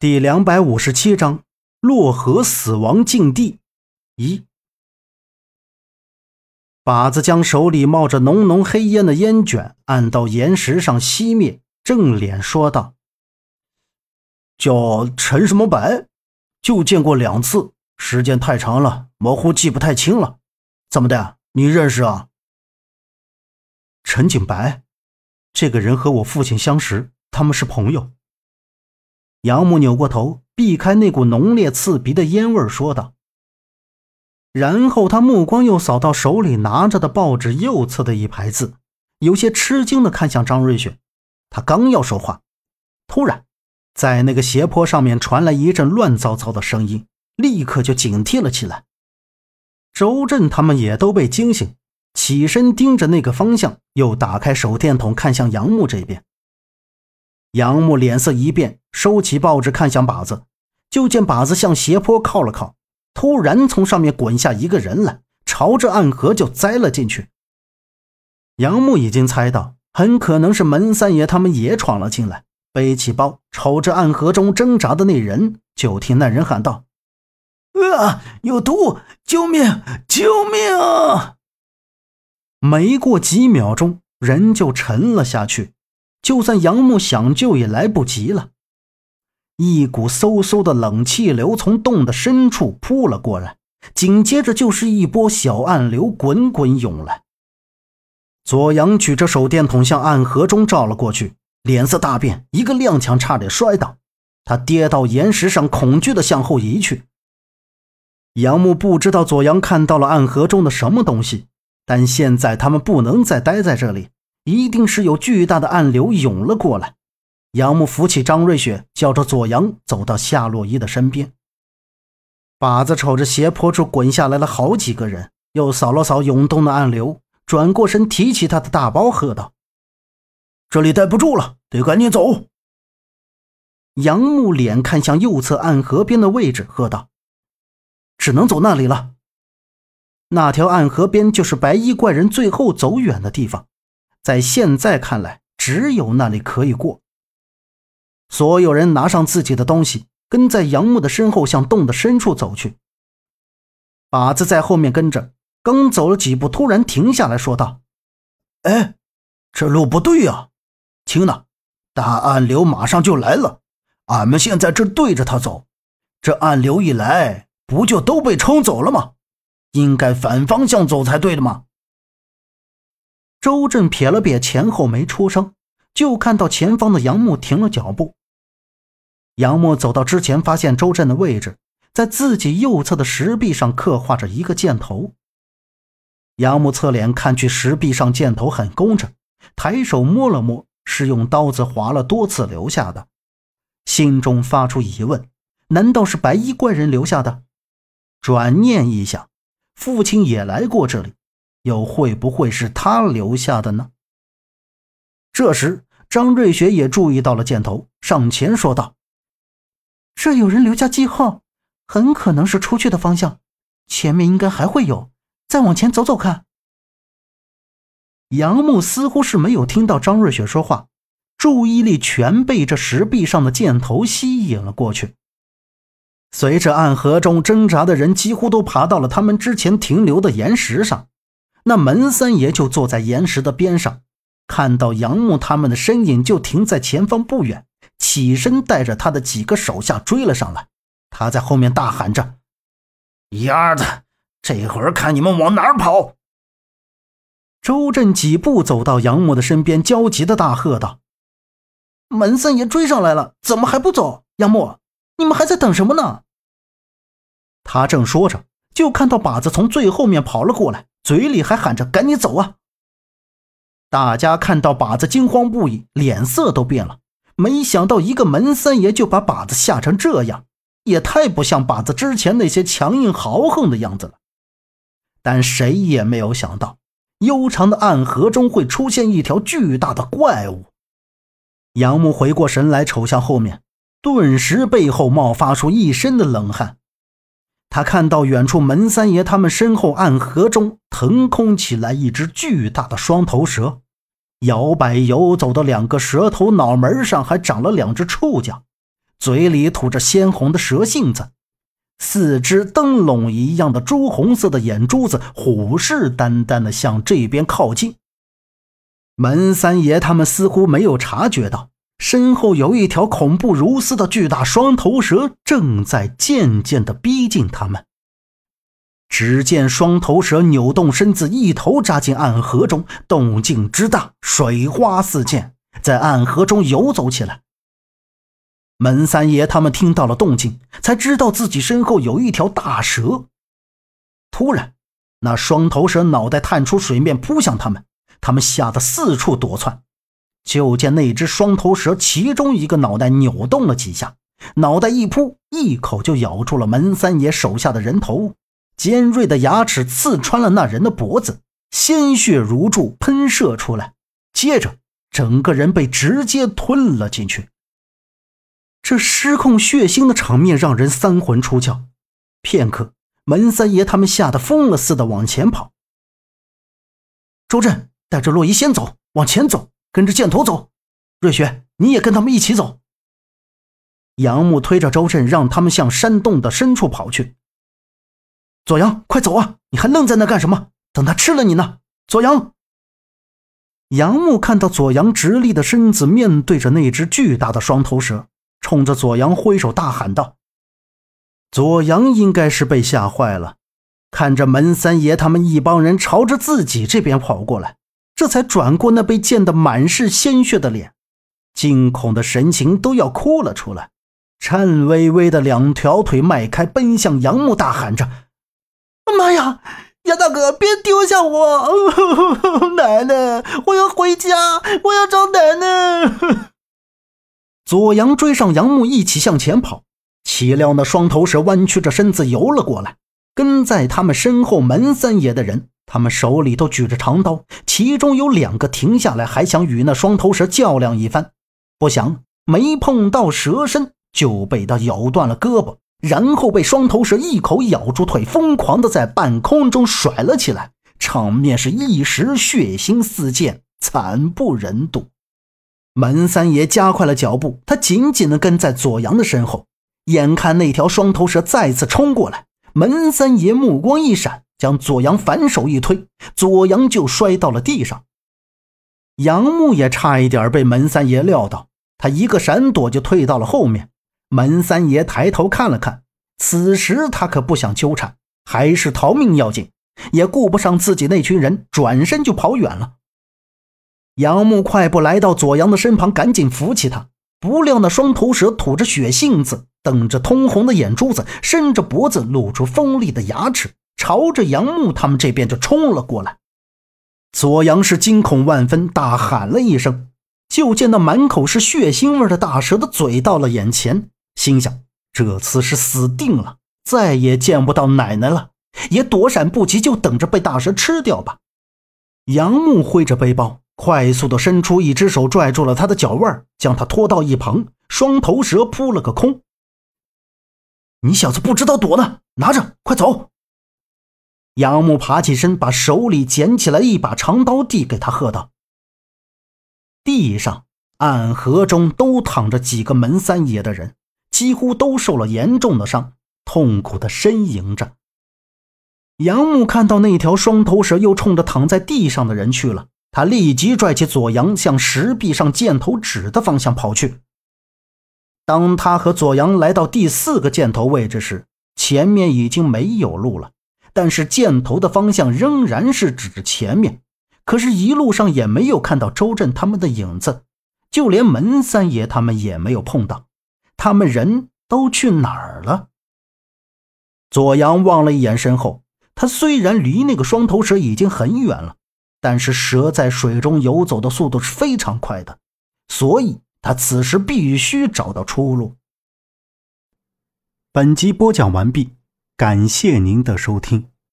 第两百五十七章洛河死亡禁地一。把子将手里冒着浓浓黑烟的烟卷按到岩石上熄灭，正脸说道：“叫陈什么白，就见过两次，时间太长了，模糊记不太清了。怎么的？你认识啊？”陈景白，这个人和我父亲相识，他们是朋友。杨木扭过头，避开那股浓烈刺鼻的烟味，说道。然后他目光又扫到手里拿着的报纸右侧的一排字，有些吃惊的看向张瑞雪。他刚要说话，突然，在那个斜坡上面传来一阵乱糟糟的声音，立刻就警惕了起来。周震他们也都被惊醒，起身盯着那个方向，又打开手电筒看向杨木这边。杨木脸色一变，收起报纸，看向靶子，就见靶子向斜坡靠了靠，突然从上面滚下一个人来，朝着暗河就栽了进去。杨木已经猜到，很可能是门三爷他们也闯了进来，背起包，瞅着暗河中挣扎的那人，就听那人喊道：“啊，有毒！救命！救命！”没过几秒钟，人就沉了下去。就算杨木想救也来不及了，一股嗖嗖的冷气流从洞的深处扑了过来，紧接着就是一波小暗流滚滚涌来。左阳举着手电筒向暗河中照了过去，脸色大变，一个踉跄差点摔倒，他跌到岩石上，恐惧地向后移去。杨木不知道左阳看到了暗河中的什么东西，但现在他们不能再待在这里。一定是有巨大的暗流涌了过来。杨木扶起张瑞雪，叫着左阳走到夏洛伊的身边。靶子瞅着斜坡处滚下来了好几个人，又扫了扫涌动的暗流，转过身提起他的大包，喝道：“这里待不住了，得赶紧走。”杨木脸看向右侧暗河边的位置，喝道：“只能走那里了。那条暗河边就是白衣怪人最后走远的地方。”在现在看来，只有那里可以过。所有人拿上自己的东西，跟在杨木的身后向洞的深处走去。靶子在后面跟着，刚走了几步，突然停下来说道：“哎，这路不对呀！听呐，大暗流马上就来了，俺们现在正对着他走，这暗流一来，不就都被冲走了吗？应该反方向走才对的嘛。”周震撇了撇前后，没出声，就看到前方的杨木停了脚步。杨木走到之前，发现周震的位置在自己右侧的石壁上刻画着一个箭头。杨木侧脸看去，石壁上箭头很工整，抬手摸了摸，是用刀子划了多次留下的，心中发出疑问：难道是白衣怪人留下的？转念一想，父亲也来过这里。又会不会是他留下的呢？这时，张瑞雪也注意到了箭头，上前说道：“这有人留下记号，很可能是出去的方向，前面应该还会有，再往前走走看。”杨木似乎是没有听到张瑞雪说话，注意力全被这石壁上的箭头吸引了过去。随着暗河中挣扎的人几乎都爬到了他们之前停留的岩石上。那门三爷就坐在岩石的边上，看到杨木他们的身影，就停在前方不远，起身带着他的几个手下追了上来。他在后面大喊着：“丫的，这会儿看你们往哪儿跑！”周震几步走到杨木的身边，焦急的大喝道：“门三爷追上来了，怎么还不走？杨木，你们还在等什么呢？”他正说着，就看到靶子从最后面跑了过来。嘴里还喊着“赶紧走啊！”大家看到靶子惊慌不已，脸色都变了。没想到一个门三爷就把靶子吓成这样，也太不像靶子之前那些强硬豪横的样子了。但谁也没有想到，悠长的暗河中会出现一条巨大的怪物。杨木回过神来，瞅向后面，顿时背后冒发出一身的冷汗。他看到远处门三爷他们身后暗河中腾空起来一只巨大的双头蛇，摇摆游走的两个蛇头脑门上还长了两只触角，嘴里吐着鲜红的蛇信子，四只灯笼一样的朱红色的眼珠子虎视眈眈地向这边靠近。门三爷他们似乎没有察觉到，身后有一条恐怖如斯的巨大双头蛇正在渐渐地逼近他们。只见双头蛇扭动身子，一头扎进暗河中，动静之大，水花四溅，在暗河中游走起来。门三爷他们听到了动静，才知道自己身后有一条大蛇。突然，那双头蛇脑袋探出水面扑向他们，他们吓得四处躲窜。就见那只双头蛇其中一个脑袋扭动了几下，脑袋一扑，一口就咬住了门三爷手下的人头。尖锐的牙齿刺穿了那人的脖子，鲜血如注喷射出来，接着整个人被直接吞了进去。这失控血腥的场面让人三魂出窍。片刻，门三爷他们吓得疯了似的往前跑。周震带着洛伊先走，往前走，跟着箭头走。瑞雪，你也跟他们一起走。杨木推着周震，让他们向山洞的深处跑去。左阳，快走啊！你还愣在那干什么？等他吃了你呢！左阳。杨木看到左阳直立的身子面对着那只巨大的双头蛇，冲着左阳挥手大喊道：“左阳应该是被吓坏了，看着门三爷他们一帮人朝着自己这边跑过来，这才转过那被溅得满是鲜血的脸，惊恐的神情都要哭了出来，颤巍巍的两条腿迈开，奔向杨木，大喊着。”妈呀，杨大哥，别丢下我！奶奶，我要回家，我要找奶奶。左阳追上杨木，一起向前跑。岂料那双头蛇弯曲着身子游了过来，跟在他们身后门三爷的人，他们手里都举着长刀，其中有两个停下来，还想与那双头蛇较量一番，不想没碰到蛇身，就被它咬断了胳膊。然后被双头蛇一口咬住腿，疯狂的在半空中甩了起来，场面是一时血腥四溅，惨不忍睹。门三爷加快了脚步，他紧紧的跟在左阳的身后。眼看那条双头蛇再次冲过来，门三爷目光一闪，将左阳反手一推，左阳就摔到了地上。杨木也差一点被门三爷撂倒，他一个闪躲就退到了后面。门三爷抬头看了看，此时他可不想纠缠，还是逃命要紧，也顾不上自己那群人，转身就跑远了。杨木快步来到左阳的身旁，赶紧扶起他。不料那双头蛇吐着血性子，瞪着通红的眼珠子，伸着脖子，露出锋利的牙齿，朝着杨木他们这边就冲了过来。左阳是惊恐万分，大喊了一声，就见那满口是血腥味的大蛇的嘴到了眼前。心想：这次是死定了，再也见不到奶奶了，也躲闪不及，就等着被大蛇吃掉吧。杨木挥着背包，快速的伸出一只手，拽住了他的脚腕，将他拖到一旁。双头蛇扑了个空。你小子不知道躲呢，拿着，快走！杨木爬起身，把手里捡起来一把长刀，递给他，喝道：“地上暗河中都躺着几个门三爷的人。”几乎都受了严重的伤，痛苦的呻吟着。杨木看到那条双头蛇又冲着躺在地上的人去了，他立即拽起左阳向石壁上箭头指的方向跑去。当他和左阳来到第四个箭头位置时，前面已经没有路了，但是箭头的方向仍然是指着前面。可是，一路上也没有看到周震他们的影子，就连门三爷他们也没有碰到。他们人都去哪儿了？左阳望了一眼身后，他虽然离那个双头蛇已经很远了，但是蛇在水中游走的速度是非常快的，所以他此时必须找到出路。本集播讲完毕，感谢您的收听。